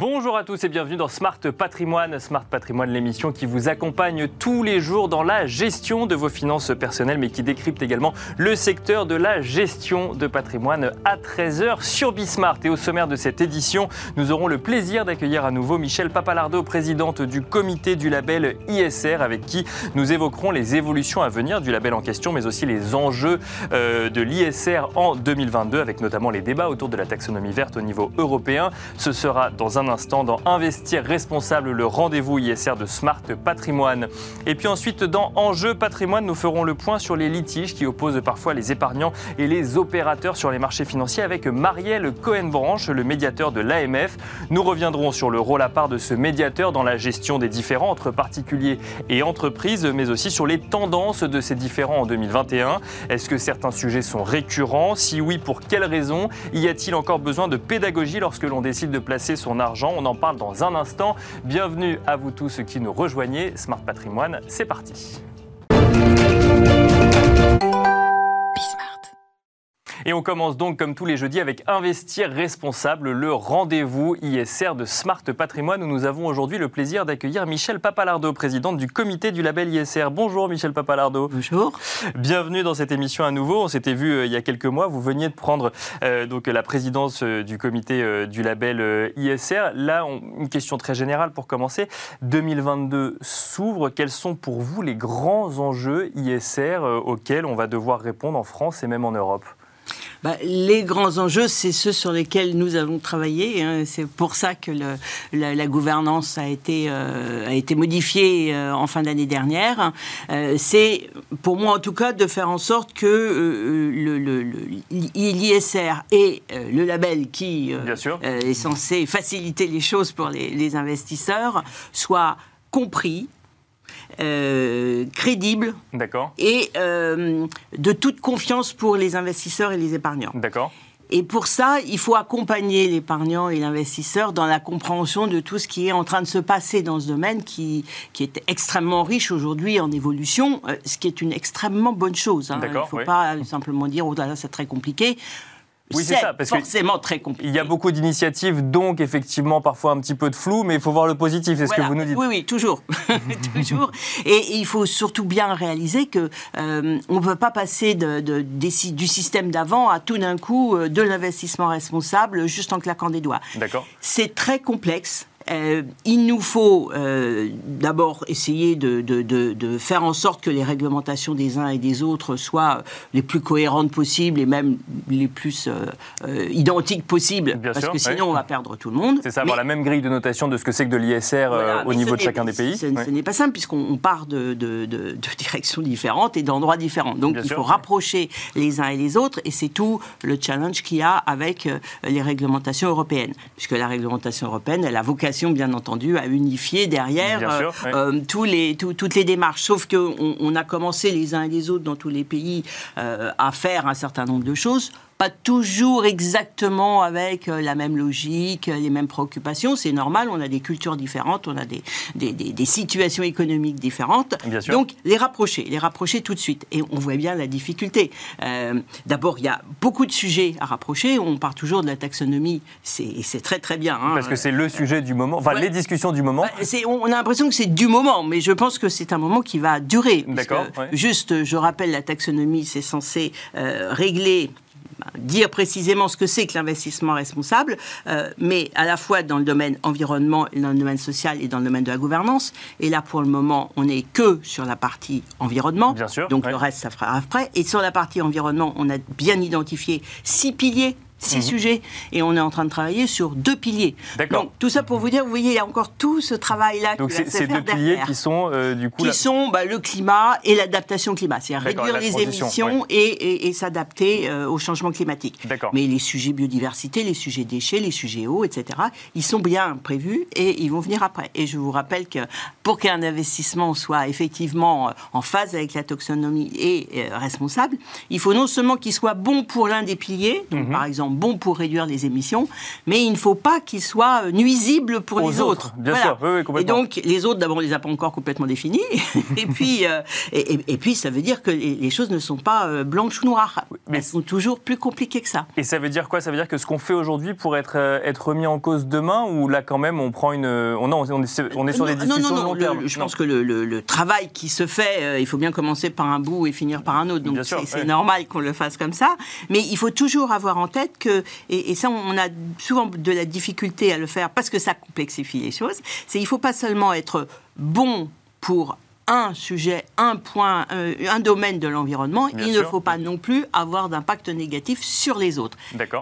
Bonjour à tous et bienvenue dans Smart Patrimoine. Smart Patrimoine, l'émission qui vous accompagne tous les jours dans la gestion de vos finances personnelles, mais qui décrypte également le secteur de la gestion de patrimoine à 13h sur Bismart. Et au sommaire de cette édition, nous aurons le plaisir d'accueillir à nouveau Michel Papalardo, présidente du comité du label ISR, avec qui nous évoquerons les évolutions à venir du label en question, mais aussi les enjeux euh, de l'ISR en 2022, avec notamment les débats autour de la taxonomie verte au niveau européen. Ce sera dans un instant dans Investir responsable, le rendez-vous ISR de Smart Patrimoine. Et puis ensuite, dans Enjeu Patrimoine, nous ferons le point sur les litiges qui opposent parfois les épargnants et les opérateurs sur les marchés financiers avec Marielle Cohen-Branche, le médiateur de l'AMF. Nous reviendrons sur le rôle à part de ce médiateur dans la gestion des différends entre particuliers et entreprises, mais aussi sur les tendances de ces différends en 2021. Est-ce que certains sujets sont récurrents? Si oui, pour quelles raisons? Y a-t-il encore besoin de pédagogie lorsque l'on décide de placer son argent on en parle dans un instant. Bienvenue à vous tous qui nous rejoignez. Smart Patrimoine, c'est parti. Et on commence donc comme tous les jeudis avec Investir responsable, le rendez-vous ISR de Smart Patrimoine où nous avons aujourd'hui le plaisir d'accueillir Michel Papalardo, présidente du comité du label ISR. Bonjour Michel Papalardo. Bonjour. Bienvenue dans cette émission à nouveau. On s'était vu euh, il y a quelques mois. Vous veniez de prendre euh, donc la présidence euh, du comité du label ISR. Là, une question très générale pour commencer. 2022 s'ouvre. Quels sont pour vous les grands enjeux ISR auxquels on va devoir répondre en France et même en Europe? Bah, les grands enjeux, c'est ceux sur lesquels nous avons travaillé. Hein. C'est pour ça que le, la, gouvernance a été, euh, a été modifiée euh, en fin d'année dernière. Euh, c'est, pour moi en tout cas, de faire en sorte que l'ISR et le label qui est censé faciliter les choses pour les, les investisseurs soient compris, euh, crédible et euh, de toute confiance pour les investisseurs et les épargnants. D'accord. Et pour ça, il faut accompagner l'épargnant et l'investisseur dans la compréhension de tout ce qui est en train de se passer dans ce domaine qui, qui est extrêmement riche aujourd'hui en évolution, euh, ce qui est une extrêmement bonne chose. Hein. Il ne faut pas simplement dire, oh là c'est très compliqué. Oui, c'est ça. Parce forcément très compliqué. Il y a beaucoup d'initiatives, donc effectivement parfois un petit peu de flou, mais il faut voir le positif, c'est ce que vous nous dites. Oui, oui, toujours. toujours. Et, il faut surtout bien réaliser que euh, on ne peut pas passer de, de, du système d'avant à tout d'un coup euh, de l'investissement responsable juste en claquant des doigts. D'accord. C'est très complexe. Euh, il nous faut euh, d'abord essayer de, de, de, faire en sorte que les réglementations des uns et des autres soient les plus cohérentes possibles et même les plus euh, identiques possibles, parce que sinon on va perdre tout le monde. C'est ça, avoir la même grille de notation de ce que c'est que de l'ISR au niveau de chacun des pays. Ce, n'est pas simple puisqu'on part de, directions différentes et d'endroits différents. Donc il faut rapprocher les uns et les autres et c'est tout le challenge qu'il y a avec les réglementations européennes, puisque la réglementation européenne, elle a vocation bien entendu, à unifier derrière euh, euh, tous les, toutes les démarches. Sauf qu'on on a commencé les uns et les autres dans tous les pays euh, à faire un certain nombre de choses pas toujours exactement avec euh, la même logique, les mêmes préoccupations. C'est normal, on a des cultures différentes, on a des, des, des, situations économiques différentes. Donc, les rapprocher, les rapprocher tout de suite. Et on voit bien la difficulté. Euh, d'abord, il y a beaucoup de sujets à rapprocher. On part toujours de la taxonomie, c'est très très bien. Hein. Parce que c'est le sujet du moment, enfin les discussions du moment. Bah, on a l'impression que c'est du moment, mais je pense que c'est un moment qui va durer. D'accord. Juste, je rappelle, la taxonomie, c'est censé euh, régler dire précisément ce que c'est que l'investissement responsable, euh, mais à la fois dans le domaine environnement, dans le domaine social et dans le domaine de la gouvernance. Et là, pour le moment, on n'est que sur la partie environnement. Bien sûr, donc le reste, ça fera après. Et sur la partie environnement, on a bien identifié six piliers six mhm. sujets et on est en train de travailler sur deux piliers. D'accord. Donc tout ça pour vous dire, vous voyez, il y a encore tout ce travail-là. Donc c'est ces deux piliers qui sont euh, du coup qui sont bah, le climat et l'adaptation climat, c'est à réduire les émissions et, s'adapter euh, au changement climatique. Mais les sujets biodiversité, les sujets déchets, les sujets eau, etc. Ils sont bien prévus et ils vont venir après. Et je vous rappelle que pour qu'un investissement soit effectivement euh, en phase avec la taxonomie et responsable, il faut non seulement qu'il soit bon pour l'un des piliers, donc mhm. par exemple bon pour réduire les émissions, mais il ne faut pas qu'il soit nuisible pour les autres. Bien sûr, oui, complètement. Et donc, les autres, d'abord, on les a pas encore complètement définis. et, puis, euh, et, puis, ça veut dire que les, choses ne sont pas euh, blanches ou noires. Mais Elles sont toujours plus compliquées que ça. Et ça veut dire quoi? Ça veut dire que ce qu'on fait aujourd'hui pourrait être, euh, être remis en cause demain Ou là, quand même, on prend une. On, non, on est, on est sur des discussions non, non, non, je pense que le, travail qui se fait, il faut bien commencer par un bout et finir par un autre. Donc, c'est normal qu'on le fasse comme ça. Mais il faut toujours avoir en tête Et, et ça, on a souvent de la difficulté à le faire parce que ça complexifie les choses. C'est il faut pas seulement être bon pour un sujet, un point, euh, un domaine de l'environnement, il ne faut pas non plus avoir d'impact négatif sur les autres.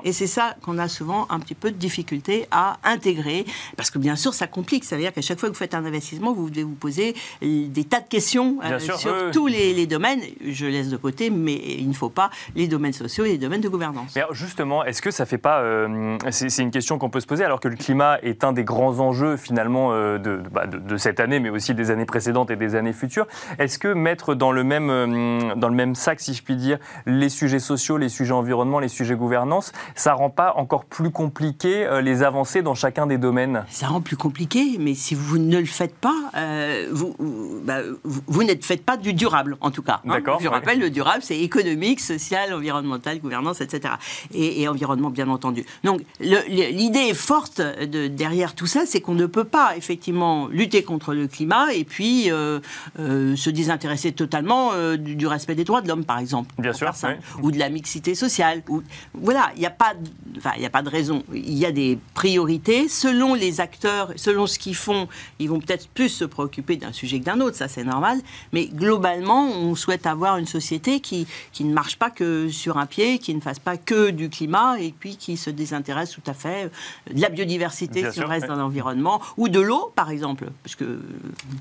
Et c'est ça qu'on a souvent un petit peu de difficulté à intégrer, parce que bien sûr, ça complique. Ça veut dire qu'à chaque fois que vous faites un investissement, vous devez vous poser des tas de questions euh, sur tous les, domaines. Je laisse de côté, mais il ne faut pas les domaines sociaux et les domaines de gouvernance. Mais justement, est-ce que ça fait pas... Euh, c'est une question qu'on peut se poser, alors que le climat est un des grands enjeux finalement bah, de, de cette année, mais aussi des années précédentes et des années Est-ce que mettre dans le, même, euh, dans le même sac, si je puis dire, les sujets sociaux, les sujets environnement, les sujets gouvernance, ça rend pas encore plus compliqué euh, les avancées dans chacun des domaines? Ça rend plus compliqué, mais si vous ne le faites pas, euh, vous, bah, vous, n'êtes faites pas du durable, en tout cas. Hein. D'accord. Je rappelle, le durable, c'est économique, social, environnemental, gouvernance, etc. Et, environnement, bien entendu. Donc, l'idée forte de, derrière tout ça, c'est qu'on ne peut pas, effectivement, lutter contre le climat et puis euh, se désintéresser totalement euh, du, respect des droits de l'homme, par exemple. Bien sûr. Ou de la mixité sociale. Ou, voilà, il n'y a, pas, il a pas de raison. Il y a des priorités. Selon les acteurs, selon ce qu'ils font, ils vont peut-être plus se préoccuper d'un sujet que d'un autre, ça c'est normal. Mais globalement, on souhaite avoir une société qui, qui ne marche pas que sur un pied, qui ne fasse pas que du climat et puis qui se désintéresse tout à fait de la biodiversité si on reste dans l'environnement, ou de l'eau, par exemple, parce que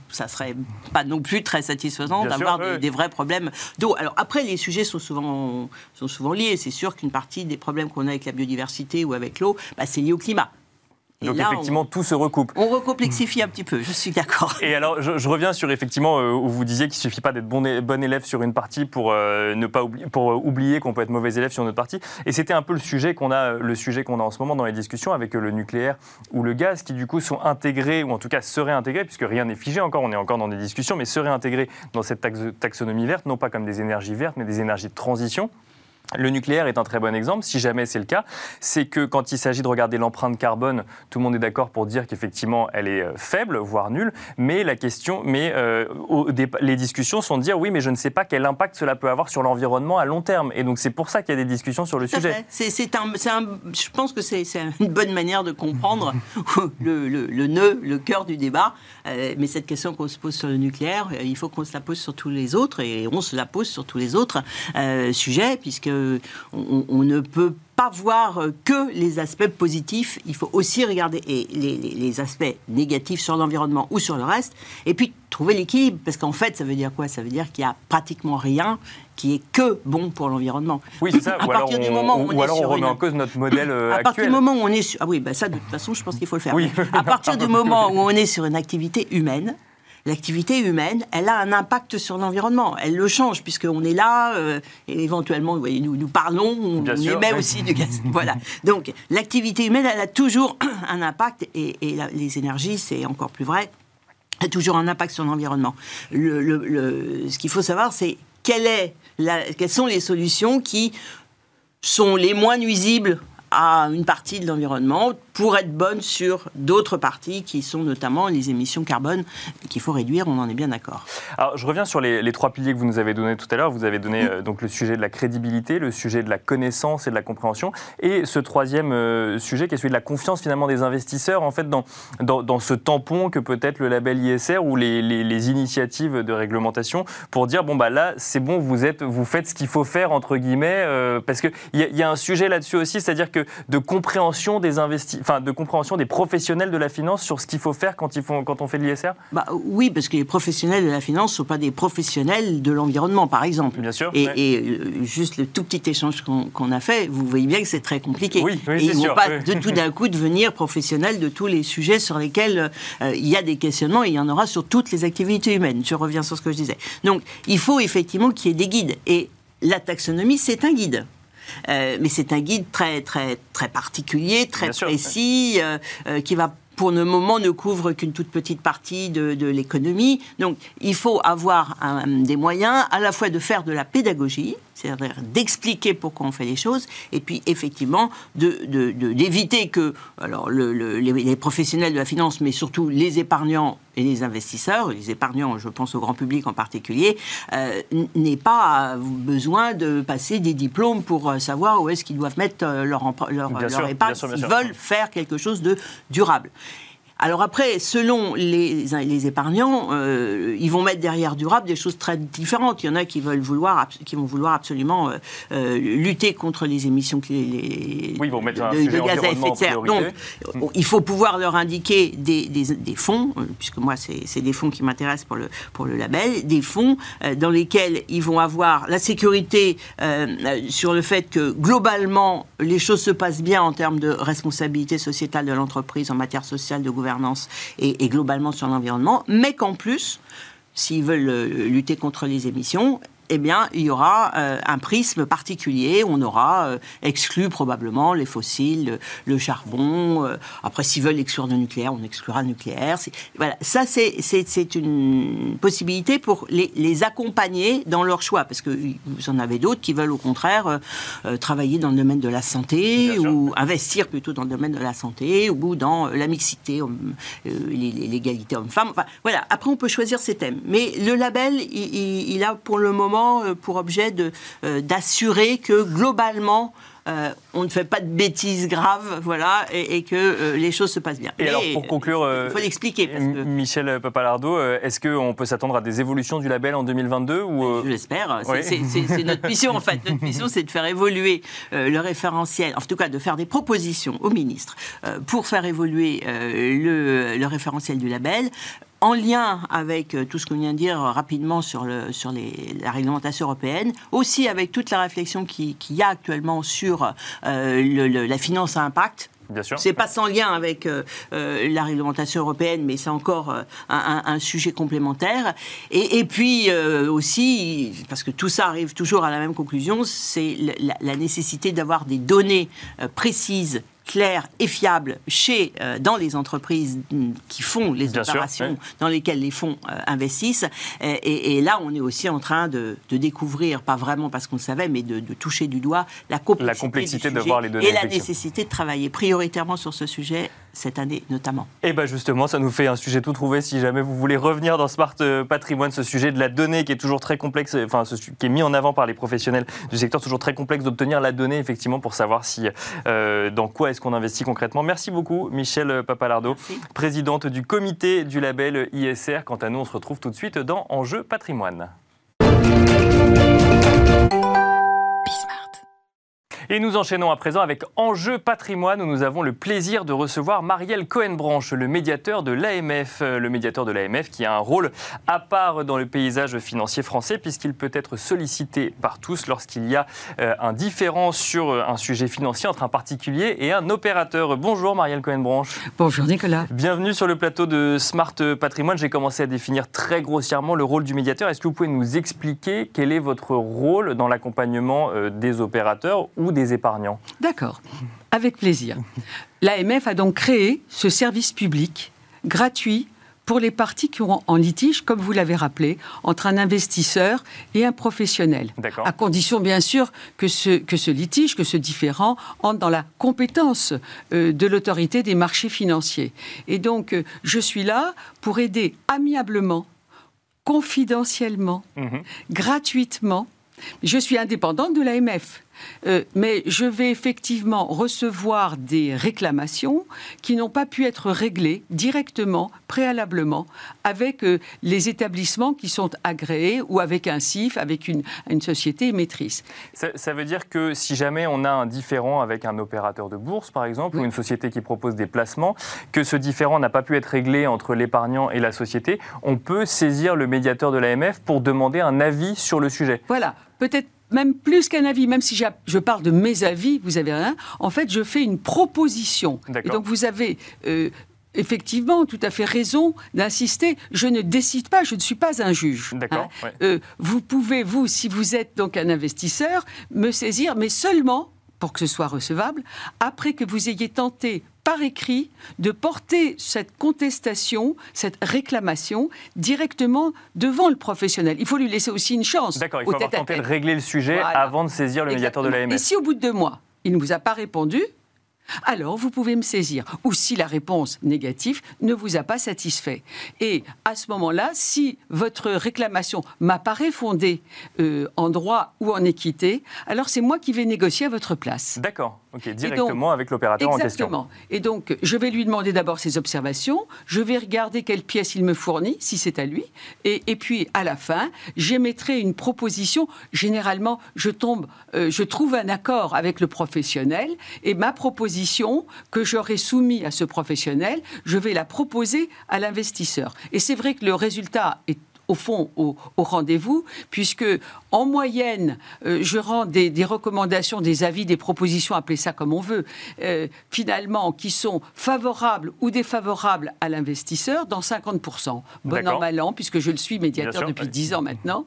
ça serait pas non plus très satisfaisant d'avoir des, vrais problèmes d'eau. Alors après, les sujets sont souvent, sont souvent liés. C'est sûr qu'une partie des problèmes qu'on a avec la biodiversité ou avec l'eau, bah, c'est lié au climat. Donc effectivement, tout se recoupe. On recomplexifie un petit peu, je suis d'accord. Et alors, je, reviens sur effectivement euh, où vous disiez qu'il suffit pas d'être bon, bon, élève sur une partie pour euh, ne pas oublier, pour euh, oublier qu'on peut être mauvais élève sur une autre partie. Et c'était un peu le sujet qu'on a, le sujet qu'on a en ce moment dans les discussions avec le nucléaire ou le gaz, qui du coup sont intégrés ou en tout cas seraient intégrés, puisque rien n'est figé encore, on est encore dans des discussions, mais seraient intégrés dans cette taxonomie verte, non pas comme des énergies vertes, mais des énergies de transition. Le nucléaire est un très bon exemple, si jamais c'est le cas, c'est que quand il s'agit de regarder l'empreinte carbone, tout le monde est d'accord pour dire qu'effectivement elle est euh, faible, voire nulle, mais la question, mais euh, les discussions sont de dire oui, mais je ne sais pas quel impact cela peut avoir sur l'environnement à long terme, et donc c'est pour ça qu'il y a des discussions sur le sujet. C'est un, je pense que c'est une bonne manière de comprendre le, le, nœud, le cœur du débat, euh, mais cette question qu'on se pose sur le nucléaire, il faut qu'on se la pose sur tous les autres, et on se la pose sur tous les autres sujets, puisque on, ne peut pas voir que les aspects positifs, il faut aussi regarder les, aspects négatifs sur l'environnement ou sur le reste, et puis trouver l'équilibre, parce qu'en fait, ça veut dire quoi? Ça veut dire qu'il n'y a pratiquement rien qui est que bon pour l'environnement. Oui, c'est ça. À ou partir alors on, du moment où on, alors on remet en cause notre modèle actuel. À partir du moment où on est sur... Ah oui, bah ça, de toute façon, je pense qu'il faut le faire. Oui. À partir du moment où on est sur une activité humaine, l'activité humaine, elle a un impact sur l'environnement. Elle le change, puisqu'on est là, euh, et éventuellement, nous, nous parlons, on, émet aussi du gaz. voilà. Donc, l'activité humaine, elle a toujours un impact, et, les énergies, c'est encore plus vrai, a toujours un impact sur l'environnement. Le, ce qu'il faut savoir, c'est quelle est quelles sont les solutions qui sont les moins nuisibles à une partie de l'environnement pour être bonne sur d'autres parties qui sont notamment les émissions carbone qu'il faut réduire, on en est bien d'accord. Alors je reviens sur les, trois piliers que vous nous avez donnés tout à l'heure. Vous avez donné euh, donc le sujet de la crédibilité, le sujet de la connaissance et de la compréhension, et ce troisième euh, sujet qui est celui de la confiance finalement des investisseurs en fait dans, dans, ce tampon que peut être le label ISR ou les, les, initiatives de réglementation pour dire bon bah là c'est bon vous êtes vous faites ce qu'il faut faire entre guillemets euh, parce qu'il y, y, a un sujet là-dessus aussi, c'est-à-dire que de compréhension des enfin de compréhension des professionnels de la finance sur ce qu'il faut faire quand, ils font, quand on fait de l'ISR? Bah, Oui, parce que les professionnels de la finance ne sont pas des professionnels de l'environnement, par exemple. Bien sûr. Et, euh, juste le tout petit échange qu'on a fait, vous voyez bien que c'est très compliqué. Oui, oui et ils ne vont pas de tout d'un coup devenir professionnels de tous les sujets sur lesquels euh, il y a des questionnements et il y en aura sur toutes les activités humaines. Je reviens sur ce que je disais. Donc, il faut effectivement qu'il y ait des guides. Et la taxonomie, c'est un guide. Mais c'est un guide très, très, très particulier, très précis, qui va pour le moment, ne couvre qu'une toute petite partie de, l'économie. Donc, il faut avoir des moyens à la fois de faire de la pédagogie, c'est-à-dire d'expliquer pourquoi on fait les choses, et puis effectivement d'éviter que alors, les, professionnels de la finance, mais surtout les épargnants et les investisseurs, les épargnants, je pense au grand public en particulier, euh, n'aient pas besoin de passer des diplômes pour euh, savoir où est-ce qu'ils doivent mettre euh, leur, leur, leur épargne s'ils veulent faire quelque chose de durable. Alors après, selon les, les épargnants, euh, ils vont mettre derrière durable des choses très différentes. Il y en a qui veulent vouloir, qui vont vouloir absolument euh, euh, lutter contre les émissions les, oui, vont mettre de, de gaz à effet de serre. Donc, il faut pouvoir leur indiquer des, des, des fonds, puisque moi c'est des fonds qui m'intéressent pour le pour le label, des fonds dans lesquels ils vont avoir la sécurité sur le fait que globalement les choses se passent bien en termes de responsabilité sociétale de l'entreprise en matière sociale de gouvernement et, globalement sur l'environnement, mais qu'en plus, s'ils veulent euh, lutter contre les émissions, eh bien, il y aura euh, un prisme particulier. On aura euh, exclu probablement les fossiles, le, charbon. Euh, après, s'ils veulent exclure le nucléaire, on exclura le nucléaire. Voilà, ça, c'est une possibilité pour les, les, accompagner dans leur choix, parce que vous en avez d'autres qui veulent au contraire travailler dans le domaine de la santé ou investir plutôt dans le domaine de la santé ou dans la mixité, l'égalité homme-femme. Enfin, voilà. Après, on peut choisir ces thèmes, mais le label, il a pour le moment euh, pour objet euh, d'assurer que globalement, euh, on ne fait pas de bêtises graves, voilà, et, que les choses se passent bien. Et alors, pour conclure, il faut l'expliquer. Michel Papalardo, est-ce qu'on peut s'attendre à des évolutions du label en 2022 ou Je l'espère. C'est notre mission, en fait. Notre mission, c'est de faire évoluer le référentiel, en tout cas, de faire des propositions au ministre pour faire évoluer le, le référentiel du label en lien avec euh, tout ce qu'on vient de dire rapidement sur, le, sur les, la réglementation européenne, aussi avec toute la réflexion qu'il y a actuellement sur euh, la finance à impact, Bien sûr. C'est pas sans lien avec euh, la réglementation européenne, mais c'est encore un, sujet complémentaire. Et, puis aussi, parce que tout ça arrive toujours à la même conclusion, c'est la, nécessité d'avoir des données précises clair et fiable chez, euh, dans les entreprises qui font les opérations dans lesquelles les fonds euh, investissent. Et, et, là, on est aussi en train de, de découvrir, pas vraiment parce qu'on le savait, mais de, de, toucher du doigt la complexité, la complexité de voir les données. Et la nécessité de travailler prioritairement sur ce sujet cette année notamment. Et bien justement, ça nous fait un sujet tout trouvé si jamais vous voulez revenir dans Smart euh, Patrimoine, ce sujet de la donnée qui est toujours très complexe, enfin ce, qui est mis en avant par les professionnels du secteur, toujours très complexe d'obtenir la donnée effectivement pour savoir si dans quoi est-ce qu'on investit concrètement. Merci beaucoup, Michel Papalardo, présidente du comité du label ISR. Quant à nous, on se retrouve tout de suite dans Enjeu patrimoine. Et nous enchaînons à présent avec Enjeu patrimoine où nous avons le plaisir de recevoir Marielle Cohen-Branche, le médiateur de l'AMF. Euh, le médiateur de l'AMF qui a un rôle à part dans le paysage financier français puisqu'il peut être sollicité par tous lorsqu'il y a euh, un différent sur euh, un sujet financier entre un particulier et un opérateur. Bonjour Marielle Cohen-Branche. Bonjour Nicolas. Bienvenue sur le plateau de Smart Patrimoine. J'ai commencé à définir très grossièrement le rôle du médiateur. Est-ce que vous pouvez nous expliquer quel est votre rôle dans l'accompagnement des opérateurs ou des épargnants. D'accord, avec plaisir. L'AMF a donc créé ce service public gratuit pour les parties qui auront en litige, comme vous l'avez rappelé, entre un investisseur et un professionnel. À condition, bien sûr, que ce, que ce litige, que ce différent entre dans la compétence euh, de l'autorité des marchés financiers. Et donc, euh, je suis là pour aider amiablement, confidentiellement, mhm. gratuitement. Je suis indépendante de l'AMF. Euh, mais je vais effectivement recevoir des réclamations qui n'ont pas pu être réglées directement, préalablement, avec euh, les établissements qui sont agréés ou avec un CIF, avec une, société émettrice. Ça, veut dire que si jamais on a un différent avec un opérateur de bourse, par exemple, ou une société qui propose des placements, que ce différent n'a pas pu être réglé entre l'épargnant et la société, on peut saisir le médiateur de l'AMF pour demander un avis sur le sujet. Voilà. Peut-être même plus qu'un avis, même si je parle de mes avis, vous avez rien, en fait, je fais une proposition. Et donc, vous avez euh, effectivement tout à fait raison d'insister. Je ne décide pas, je ne suis pas un juge. D'accord. Hein. Euh, vous pouvez, vous, si vous êtes donc un investisseur, me saisir, mais seulement pour que ce soit recevable, après que vous ayez tenté par écrit de porter cette contestation, cette réclamation directement devant le professionnel. Il faut lui laisser aussi une chance. D'accord, il faut avoir tenté de régler le sujet avant de saisir le médiateur de l'AMF. Et si au bout de deux mois, il ne vous a pas répondu, alors vous pouvez me saisir. Ou si la réponse négative ne vous a pas satisfait. Et à ce moment-là, si votre réclamation m'apparaît fondée euh, en droit ou en équité, alors c'est moi qui vais négocier à votre place. D'accord. Ok, directement avec l'opérateur en question. Exactement. Et donc, je vais lui demander d'abord ses observations, je vais regarder quelle pièce il me fournit, si c'est à lui, et, et, puis à la fin, j'émettrai une proposition. Généralement, je tombe, euh, je trouve un accord avec le professionnel, et ma proposition que j'aurai soumise à ce professionnel, je vais la proposer à l'investisseur. Et c'est vrai que le résultat est au fond au, rendez-vous, puisque en moyenne, euh, je rends des, recommandations, des avis, des propositions, appelez ça comme on veut, euh, finalement, qui sont favorables ou défavorables à l'investisseur dans 50%. Bon an, mal an, puisque je le suis médiateur depuis 10 ans maintenant.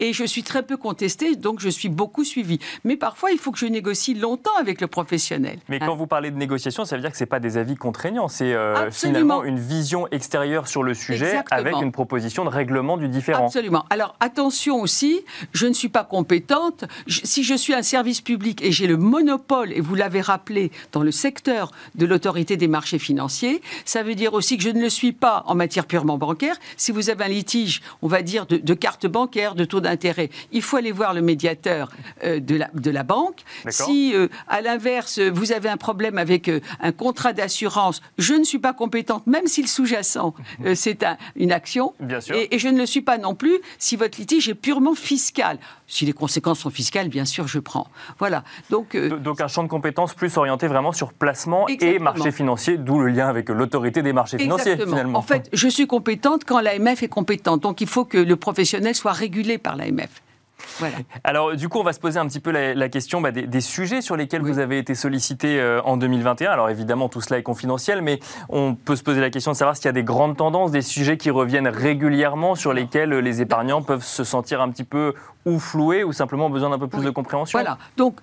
Et je suis très peu contesté, donc je suis beaucoup suivi. Mais parfois, il faut que je négocie longtemps avec le professionnel. Mais quand hein. vous parlez de négociation, ça veut dire que ce n'est pas des avis contraignants, c'est euh, finalement une vision extérieure sur le sujet avec une proposition de règlement différent. Absolument. Alors attention aussi, je ne suis pas compétente. si je suis un service public et j'ai le monopole, et vous l'avez rappelé, dans le secteur de l'autorité des marchés financiers, ça veut dire aussi que je ne le suis pas en matière purement bancaire. Si vous avez un litige, on va dire, de, de carte bancaire, de taux d'intérêt, il faut aller voir le médiateur euh, de, la, de la banque. Si, euh, à l'inverse, vous avez un problème avec euh, un contrat d'assurance, je ne suis pas compétente, même si le sous-jacent, c'est une action. Bien sûr. Et, et je ne le suis pas non plus si votre litige est purement fiscal. Si les conséquences sont fiscales, bien sûr, je prends. Voilà. Donc, euh, donc un champ de compétences plus orienté vraiment sur placement et marché financier, d'où le lien avec l'autorité des marchés financiers finalement. En fait, je suis compétente quand l'AMF est compétente. Donc il faut que le professionnel soit régulé par l'AMF. Alors, du coup, on va se poser un petit peu la, question bah, des, sujets sur lesquels vous avez été sollicité euh, en 2021. Alors, évidemment, tout cela est confidentiel, mais on peut se poser la question de savoir s'il y a des grandes tendances, des sujets qui reviennent régulièrement, sur lesquels les épargnants peuvent se sentir un petit peu ou floués ou simplement besoin d'un peu plus de compréhension. Voilà. Donc,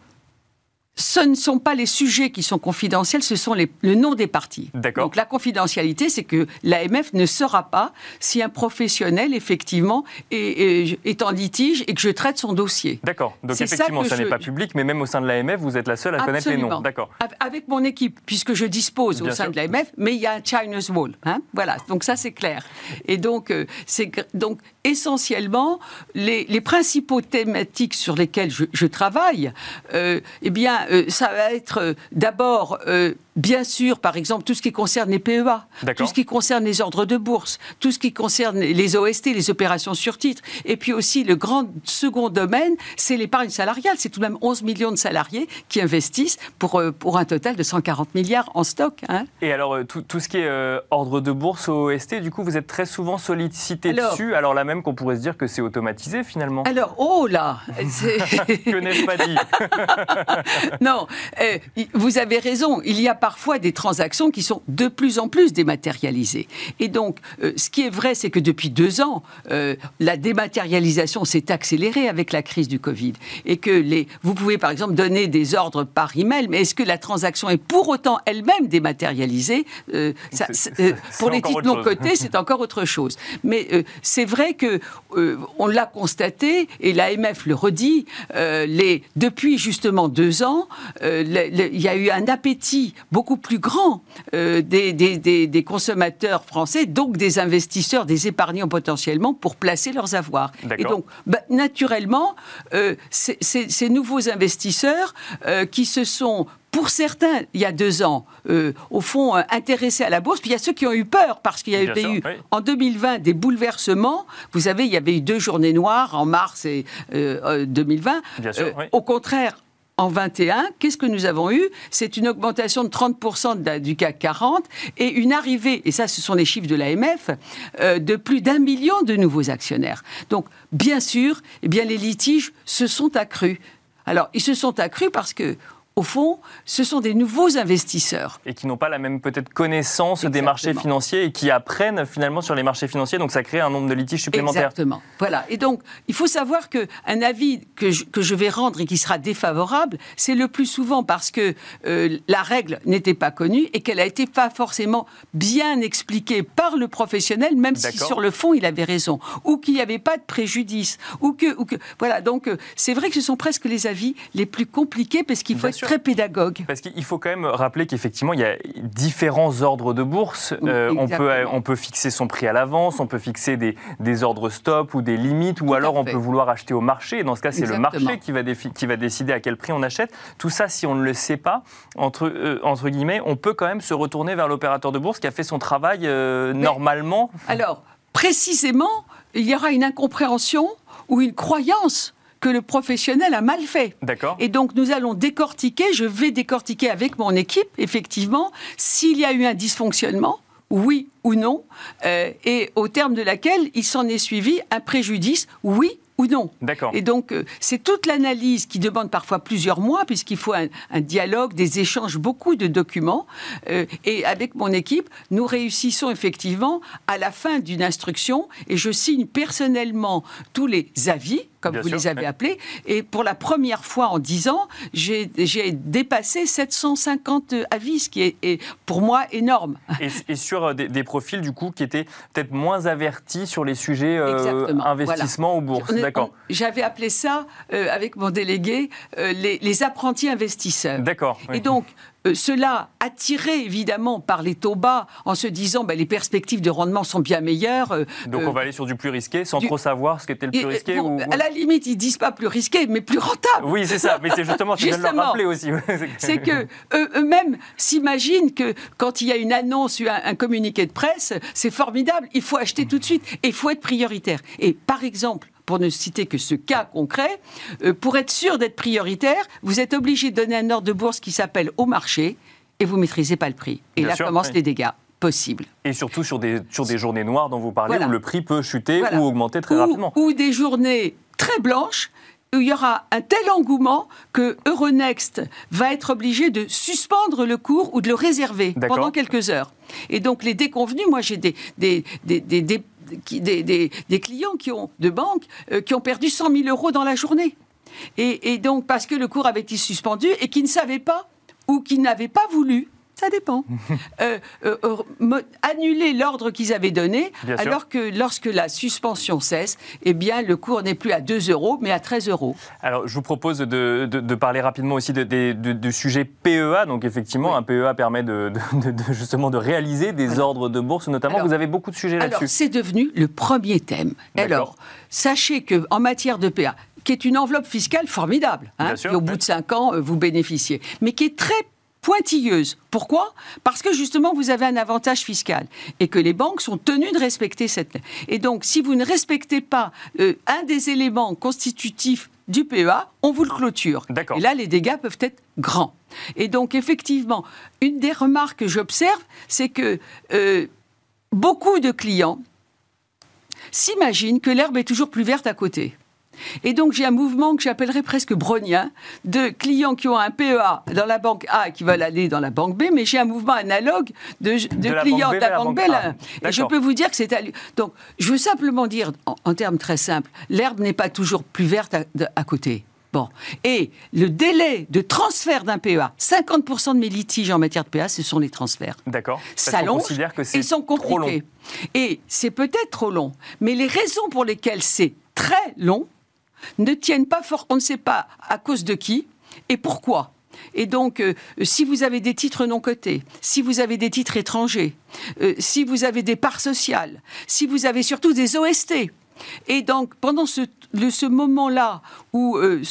ce ne sont pas les sujets qui sont confidentiels, ce sont les, le nom des parties. Donc la confidentialité, c'est que l'AMF ne saura pas si un professionnel, effectivement, est, est, en litige et que je traite son dossier. D'accord. Donc effectivement, ça, n'est pas public, mais même au sein de l'AMF, vous êtes la seule à connaître les noms. D'accord. Avec mon équipe, puisque je dispose au sein de l'AMF, mais il y a un China's Wall. Hein voilà, donc ça c'est clair. Et donc, euh, c'est donc essentiellement les, les, principaux thématiques sur lesquelles je, je travaille, euh, eh bien, ça va être euh, d'abord euh, Bien sûr, par exemple, tout ce qui concerne les PEA, tout ce qui concerne les ordres de bourse, tout ce qui concerne les OST, les opérations sur titre. Et puis aussi, le grand second domaine, c'est l'épargne salariale. C'est tout de même 11 millions de salariés qui investissent pour, euh, pour un total de 140 milliards en stock. Hein. Et alors, euh, tout, tout, ce qui est euh, ordre de bourse, OST, du coup, vous êtes très souvent sollicité dessus, alors là même qu'on pourrait se dire que c'est automatisé finalement. Alors, oh là Que n'ai-je pas dit? Non, vous avez raison. Il y a parfois des transactions qui sont de plus en plus dématérialisées. Et donc, euh, ce qui est vrai, c'est que depuis deux ans, euh, la dématérialisation s'est accélérée avec la crise du Covid. Et que les, vous pouvez, par exemple, donner des ordres par email, mais est-ce que la transaction est pour autant elle-même dématérialisée euh, ça, Pour les titres non cotés, c'est encore autre chose. Mais c'est vrai que on l'a constaté, et l'AMF le redit, les, depuis justement deux ans, il y a eu un appétit beaucoup plus grand euh, des, des, consommateurs français, donc des investisseurs, des épargnants potentiellement, pour placer leurs avoirs. Et donc, bah, naturellement, euh, ces nouveaux investisseurs euh, qui se sont pour certains, il y a deux ans, au fond, intéressés à la bourse. Puis il y a ceux qui ont eu peur parce qu'il y avait eu en 2020 des bouleversements. Vous savez, il y avait eu deux journées noires en mars et 2020. Au contraire, en 21, qu'est-ce que nous avons eu? C'est une augmentation de 30% du CAC 40 et une arrivée, et ça ce sont les chiffres de l'AMF, euh, de plus d'un million de nouveaux actionnaires. Donc bien sûr, eh bien, les litiges se sont accrus. Alors ils se sont accrus parce que au fond, ce sont des nouveaux investisseurs. Et qui n'ont pas la même peut-être connaissance des marchés financiers et qui apprennent finalement sur les marchés financiers, donc ça crée un nombre de litiges supplémentaires. Exactement. Voilà. Et donc, il faut savoir qu'un avis que je, que je, vais rendre et qui sera défavorable, c'est le plus souvent parce que euh, la règle n'était pas connue et qu'elle a été pas forcément bien expliquée par le professionnel, même si sur le fond il avait raison, ou qu'il n'y avait pas de préjudice, ou que, ou que voilà. Donc, euh, c'est vrai que ce sont presque les avis les plus compliqués parce qu'il faut être très pédagogue. Parce qu'il faut quand même rappeler qu'effectivement, il y a différents ordres de bourse. Euh, on, peut, on peut fixer son prix à l'avance, on peut fixer des, des, ordres stop ou des limites, ou alors on peut vouloir acheter au marché. Dans ce cas, c'est le marché qui va, qui va décider à quel prix on achète. Tout ça, si on ne le sait pas, entre, euh, entre guillemets, on peut quand même se retourner vers l'opérateur de bourse qui a fait son travail euh, normalement. Alors, précisément, il y aura une incompréhension ou une croyance que le professionnel a mal fait. D'accord. Et donc nous allons décortiquer, je vais décortiquer avec mon équipe, effectivement, s'il y a eu un dysfonctionnement, oui ou non, euh, et au terme de laquelle il s'en est suivi un préjudice, oui ou non. D'accord. Et donc, euh, c'est toute l'analyse qui demande parfois plusieurs mois, puisqu'il faut un, dialogue, des échanges, beaucoup de documents. Euh, et avec mon équipe, nous réussissons effectivement à la fin d'une instruction, et je signe personnellement tous les avis comme vous les avez appelés. Et pour la première fois en 10 ans, j'ai dépassé 750 avis, ce qui est, pour moi énorme. Et, sur euh, des, profils, du coup, qui étaient peut-être moins avertis sur les sujets euh, investissement ou bourse. D'accord. J'avais appelé ça, euh, avec mon délégué, les, les, apprentis investisseurs. D'accord. Et donc, euh, cela attiré évidemment par les taux bas en se disant ben, les perspectives de rendement sont bien meilleures. Euh, Donc on va euh, aller sur du plus risqué sans trop savoir ce qu'était le plus risqué À la limite, ils disent pas plus risqué, mais plus rentable. Oui, c'est ça, mais c'est justement ce que je leur rappeler aussi. c'est que eux-mêmes s'imaginent que quand il y a une annonce, un, un communiqué de presse, c'est formidable, il faut acheter tout de suite et il faut être prioritaire. Et par exemple, pour ne citer que ce cas concret, euh, pour être sûr d'être prioritaire, vous êtes obligé de donner un ordre de bourse qui s'appelle au marché et vous ne maîtrisez pas le prix. Et là commencent les dégâts possibles. Et surtout sur des, sur des journées noires dont vous parlez, où le prix peut chuter ou augmenter très rapidement. Ou des journées très blanches où il y aura un tel engouement que Euronext va être obligé de suspendre le cours ou de le réserver pendant quelques heures. Et donc les déconvenus, moi j'ai des, des, des, des des, clients qui ont, de banques euh, qui ont perdu 100 000 euros dans la journée. Et, donc, parce que le cours avait été suspendu et qui ne savaient pas ou qui n'avaient pas voulu ça dépend. Euh, euh, annuler l'ordre qu'ils avaient donné, alors que lorsque la suspension cesse, eh bien, le cours n'est plus à 2 euros, mais à 13 euros. Alors, je vous propose de, parler rapidement aussi du sujet PEA. Donc, effectivement, un PEA permet de, justement de réaliser des ordres de bourse, notamment. vous avez beaucoup de sujets là-dessus. Alors, c'est devenu le premier thème. Alors, sachez qu'en matière de PEA, qui est une enveloppe fiscale formidable, hein, au bout de 5 ans, euh, vous bénéficiez, mais qui est très pointilleuse. Pourquoi? Parce que justement, vous avez un avantage fiscal et que les banques sont tenues de respecter cette. Et donc, si vous ne respectez pas euh, un des éléments constitutifs du PEA, on vous le clôture. Et là, les dégâts peuvent être grands. Et donc, effectivement, une des remarques que j'observe, c'est que euh, beaucoup de clients s'imaginent que l'herbe est toujours plus verte à côté. Et donc j'ai un mouvement que j'appellerais presque brownien de clients qui ont un PEA dans la banque A et qui veulent aller dans la banque B, mais j'ai un mouvement analogue de, clients de la banque B. et je peux vous dire que c'est... Donc je veux simplement dire, en, termes très simples, l'herbe n'est pas toujours plus verte à, côté. Bon. Et le délai de transfert d'un PEA, 50% de mes litiges en matière de PEA, ce sont les transferts. D'accord. S'allongent et sont compliqués. Et c'est peut-être trop long. Mais les raisons pour lesquelles c'est très long, ne tiennent pas fort, on ne sait pas à cause de qui et pourquoi. Et donc, euh, si vous avez des titres non cotés, si vous avez des titres étrangers, euh, si vous avez des parts sociales, si vous avez surtout des OST, et donc, pendant ce, moment-là où euh,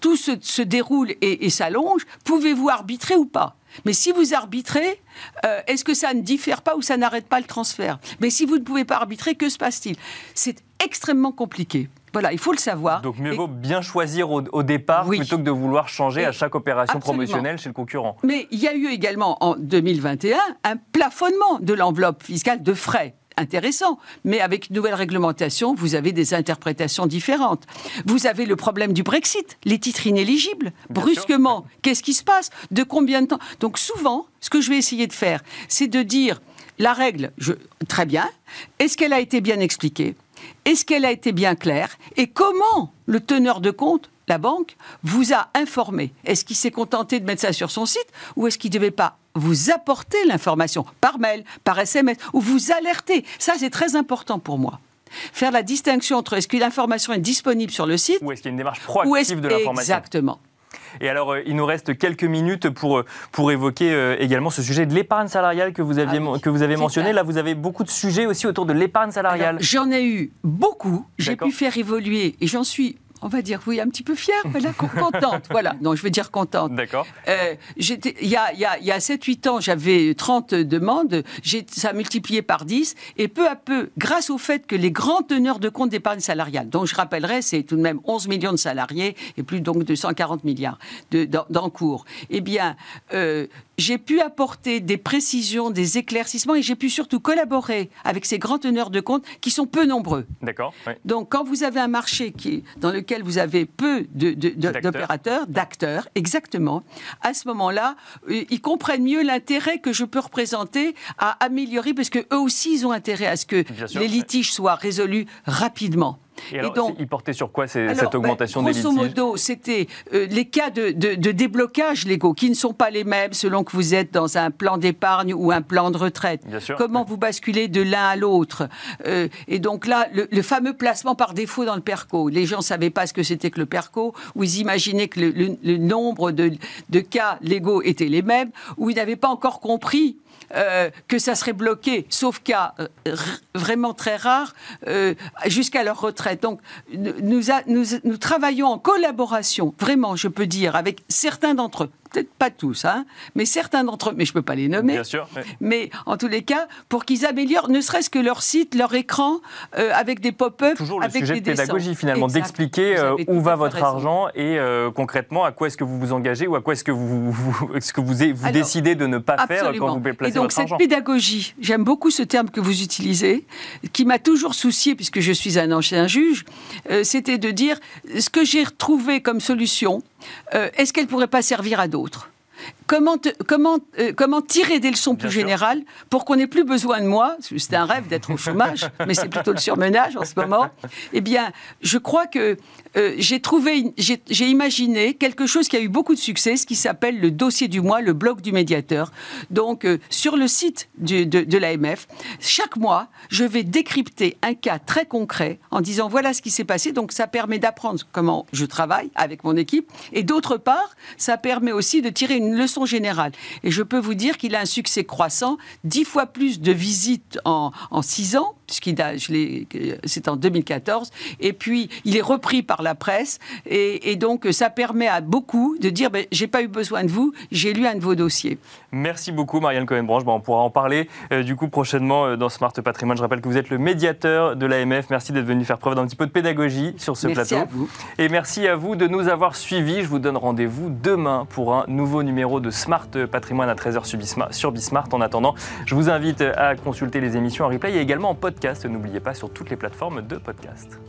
tout se, déroule et, et s'allonge, pouvez-vous arbitrer ou pas? Mais si vous arbitrez, est-ce que ça ne diffère pas ou ça n'arrête pas le transfert? Mais si vous ne pouvez pas arbitrer, que se passe-t-il? C'est extrêmement compliqué. Voilà, il faut le savoir. Donc mieux vaut bien choisir au, départ plutôt que de vouloir changer à chaque opération promotionnelle chez le concurrent. Mais il y a eu également en 2021 un plafonnement de l'enveloppe fiscale de frais intéressant. Mais avec une nouvelle réglementation, vous avez des interprétations différentes. Vous avez le problème du Brexit, les titres inéligibles. Brusquement, qu'est-ce qui se passe? De combien de temps? Donc souvent, ce que je vais essayer de faire, c'est de dire la règle, je, très bien. Est-ce qu'elle a été bien expliquée? Est-ce qu'elle a été bien claire Et comment le teneur de compte la banque vous a informé? Est-ce qu'il s'est contenté de mettre ça sur son site ou est-ce qu'il ne devait pas vous apporter l'information par mail, par SMS ou vous alerter? Ça, c'est très important pour moi faire la distinction entre est-ce que l'information est disponible sur le site ou est-ce qu'il y a une démarche proactive de l'information? Exactement. Et alors, euh, il nous reste quelques minutes pour, euh, pour évoquer euh, également ce sujet de l'épargne salariale que vous, aviez, ah que vous avez mentionné. Là, vous avez beaucoup de sujets aussi autour de l'épargne salariale. J'en ai eu beaucoup. J'ai pu faire évoluer, et j'en suis on va dire, oui, un petit peu fière, voilà, contente. voilà, non, je veux dire contente. D'accord. Euh, il y a, y a, y a 7-8 ans, j'avais 30 demandes, ça a multiplié par 10, et peu à peu, grâce au fait que les grands teneurs de compte d'épargne salariale, dont je rappellerai, c'est tout de même 11 millions de salariés et plus donc de 140 milliards d'encours, eh bien, euh, j'ai pu apporter des précisions, des éclaircissements et j'ai pu surtout collaborer avec ces grands teneurs de compte qui sont peu nombreux. D'accord. Donc, quand vous avez un marché qui, dans lequel vous avez peu d'opérateurs, d'acteurs, exactement, à ce moment-là, euh, ils comprennent mieux l'intérêt que je peux représenter à améliorer, parce qu'eux aussi, ils ont intérêt à ce que les litiges soient résolus rapidement. Et, donc, il portait sur quoi cette ben, augmentation des litiges Grosso modo, c'était euh, les cas de, déblocage légaux qui ne sont pas les mêmes selon que vous êtes dans un plan d'épargne ou un plan de retraite. Comment vous basculez de l'un à l'autre euh, Et donc là, le, fameux placement par défaut dans le PERCO. Les gens ne savaient pas ce que c'était que le PERCO, ou ils imaginaient que le, nombre de, de cas légaux étaient les mêmes, ou ils n'avaient pas encore compris euh, que ça serait bloqué, sauf cas euh, vraiment très rares, euh, jusqu'à leur retraite. Donc, nous, nous travaillons en collaboration, vraiment, je peux dire, avec certains d'entre eux peut-être pas tous, hein, mais certains d'entre eux, mais je ne peux pas les nommer. Bien sûr. Mais en tous les cas, pour qu'ils améliorent ne serait-ce que leur site, leur écran, euh, avec des pop-up. Toujours le sujet de pédagogie finalement, d'expliquer euh, où va votre argent et euh, concrètement à quoi est-ce que vous vous engagez ou à quoi est-ce que vous, ce que vous, vous décidez de ne pas faire quand vous placez et donc, cette pédagogie, j'aime beaucoup ce terme que vous utilisez, qui m'a toujours soucié puisque je suis un ancien juge, c'était de dire ce que j'ai retrouvé comme solution, est-ce qu'elle pourrait pas servir à d'autres? Comment, comment, euh, comment tirer des leçons plus générales pour qu'on n'ait plus besoin de moi? C'est un rêve d'être au chômage, mais c'est plutôt le surmenage en ce moment. Eh bien, je crois que euh, j'ai trouvé, j'ai imaginé quelque chose qui a eu beaucoup de succès, ce qui s'appelle le dossier du mois, le blog du médiateur. Donc, euh, sur le site de, de l'AMF, chaque mois, je vais décrypter un cas très concret en disant voilà ce qui s'est passé. Donc, ça permet d'apprendre comment je travaille avec mon équipe. Et d'autre part, ça permet aussi de tirer une leçon générale. Et je peux vous dire qu'il a un succès croissant, dix fois plus de visites en six ans puisqu'il c'est en 2014. Et puis, il est repris par la presse. Et, donc, ça permet à beaucoup de dire, ben, j'ai pas eu besoin de vous, j'ai lu un de vos dossiers. Merci beaucoup, Marianne Cohen-Branche. on pourra en parler euh, du coup prochainement euh, dans Smart Patrimoine. Je rappelle que vous êtes le médiateur de l'AMF. Merci d'être venu faire preuve d'un petit peu de pédagogie sur ce merci plateau. À vous. Et merci à vous de nous avoir suivis. Je vous donne rendez-vous demain pour un nouveau numéro de Smart Patrimoine à 13h sur Bismart. En attendant, je vous invite à consulter les émissions en replay et également en N'oubliez pas sur toutes les plateformes de podcast.